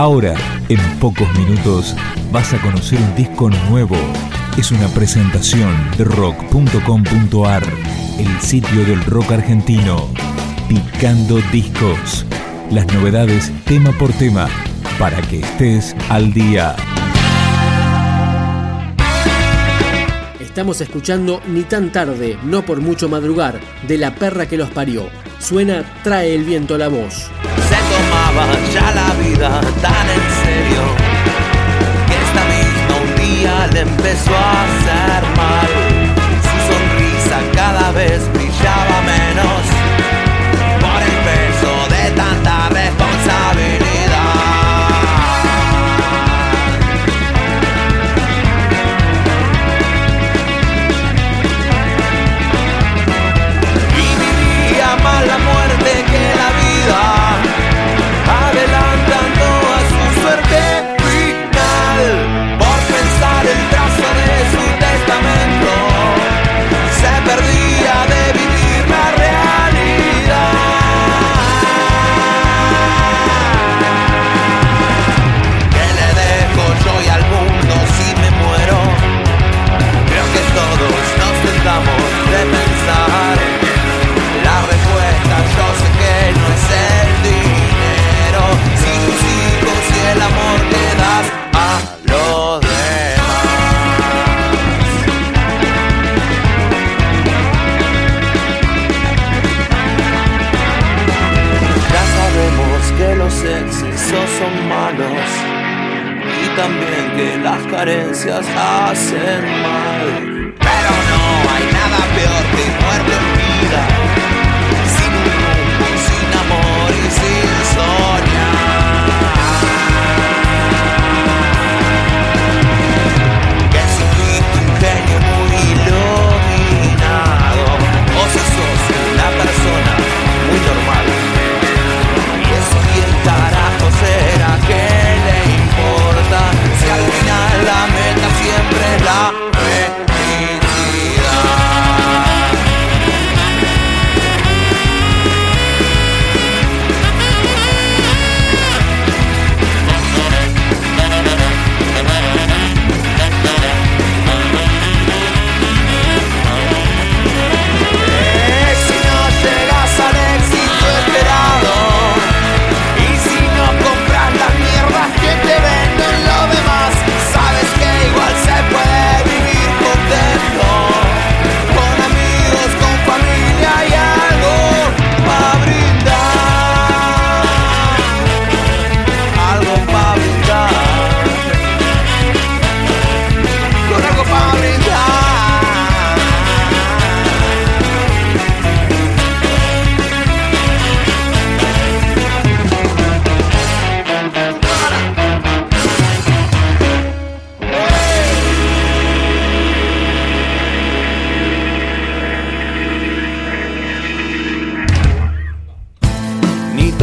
Ahora, en pocos minutos, vas a conocer un disco nuevo. Es una presentación de rock.com.ar, el sitio del rock argentino. Picando discos. Las novedades tema por tema, para que estés al día. Estamos escuchando Ni tan tarde, no por mucho madrugar, de la perra que los parió. Suena Trae el viento la voz ya la vida tan en serio que esta misma un día le empezó a hacer mal. Su sonrisa cada vez brillaba menos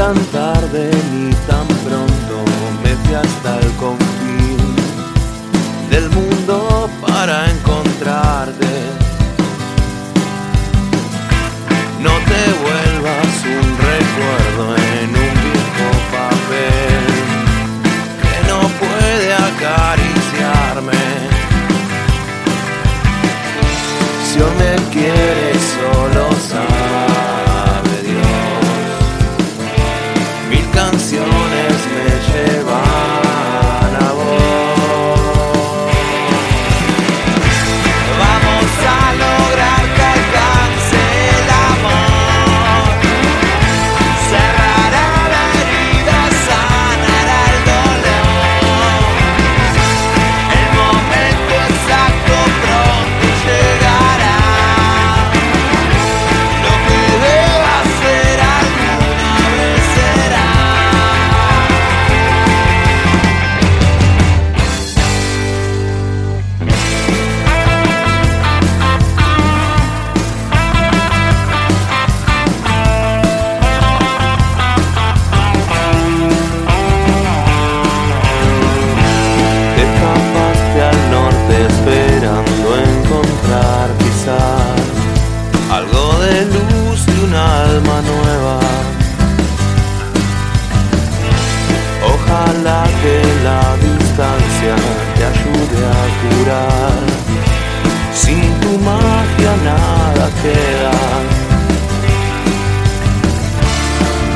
tan tarde ni tan pronto me fui hasta el confín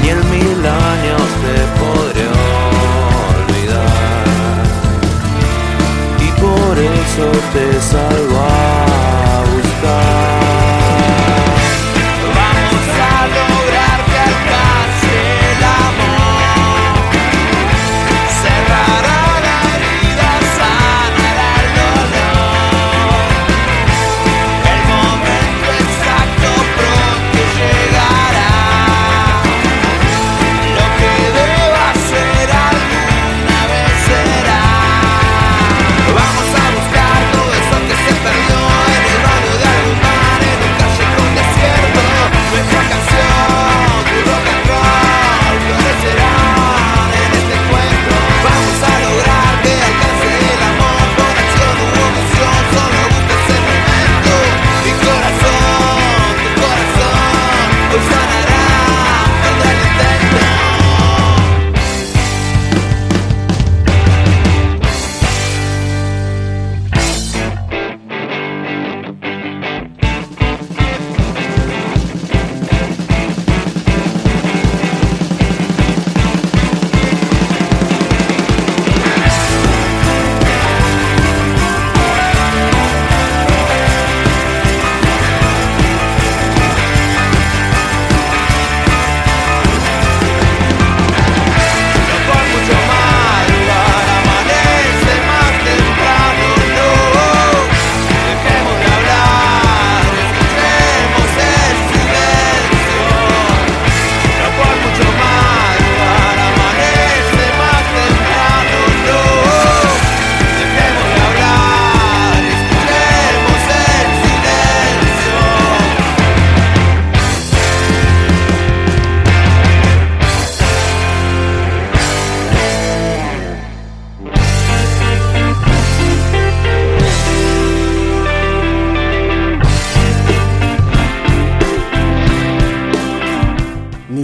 Y en mil años te podré olvidar. Y por eso te salvaré.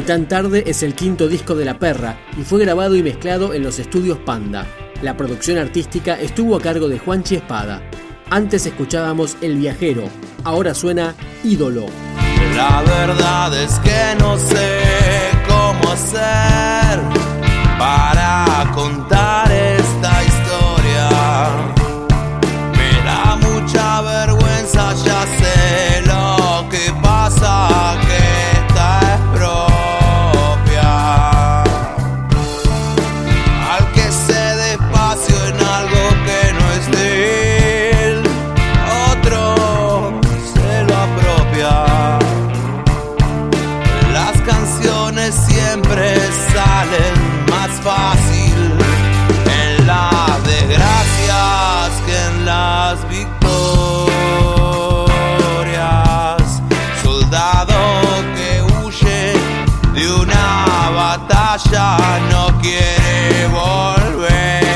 Tan Tarde es el quinto disco de La Perra y fue grabado y mezclado en los estudios Panda. La producción artística estuvo a cargo de Juanchi Espada. Antes escuchábamos El Viajero, ahora suena Ídolo. La verdad es que no sé cómo hacer para contar esta historia de una batalla no quiere volver.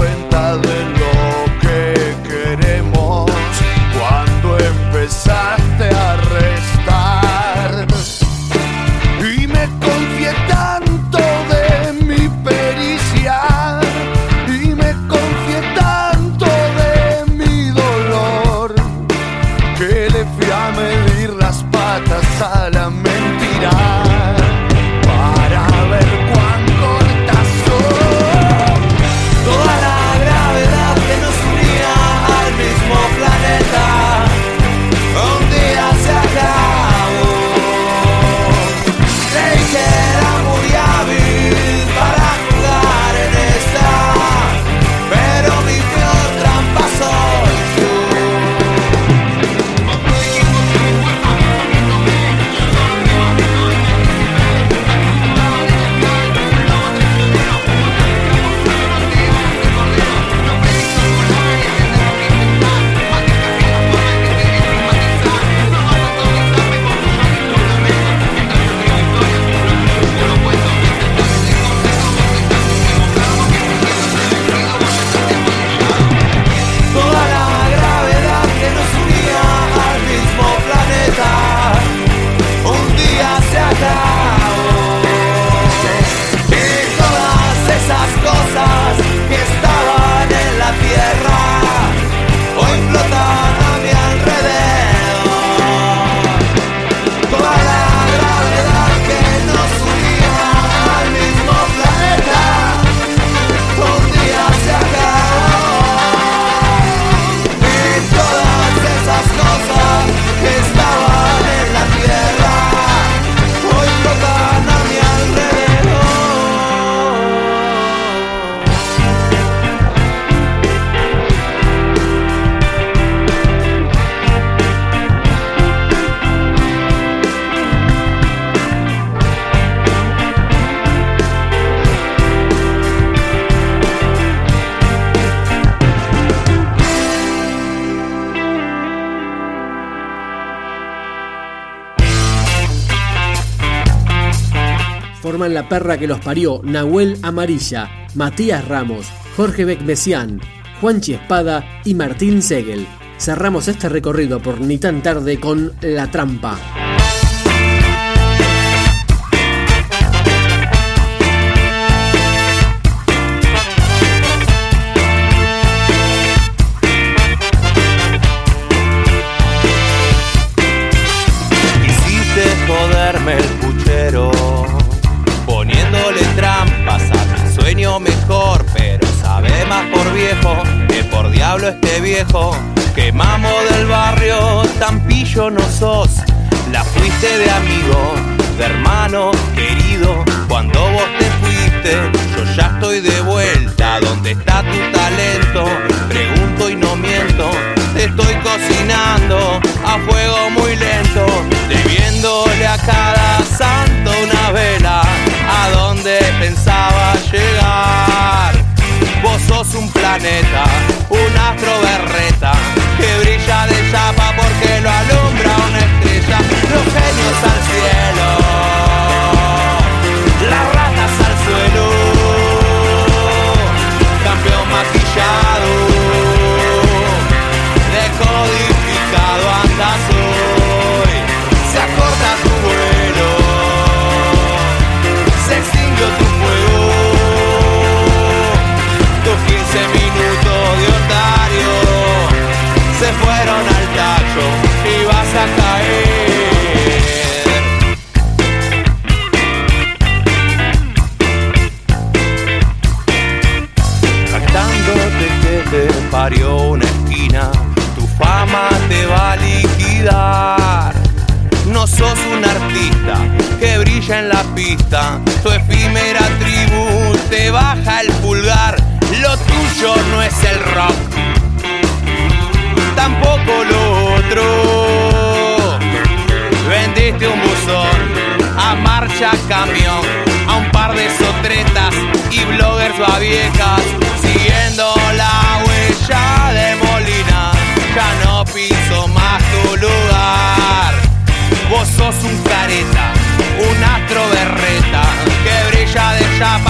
cuenta de la perra que los parió Nahuel Amarilla, Matías Ramos, Jorge Beck-Mesián, Juanchi Espada y Martín Segel. Cerramos este recorrido por Ni tan tarde con La Trampa. Este viejo. Quemamos del barrio, Tampillo no sos. La fuiste de amigo, de hermano querido. Cuando vos te fuiste, yo ya estoy de vuelta. ¿Dónde está tu talento? Pregunto y no miento. Te estoy cocinando a fuego muy lento. Debiéndole a cada santo una vela. ¿A dónde pensaba llegar? Un planeta, un astro berreta, que brilla de chapa porque lo alumbra una estrella. Los genios al cielo, fueron al tacho sos un careta, un astro berreta que brilla de chapa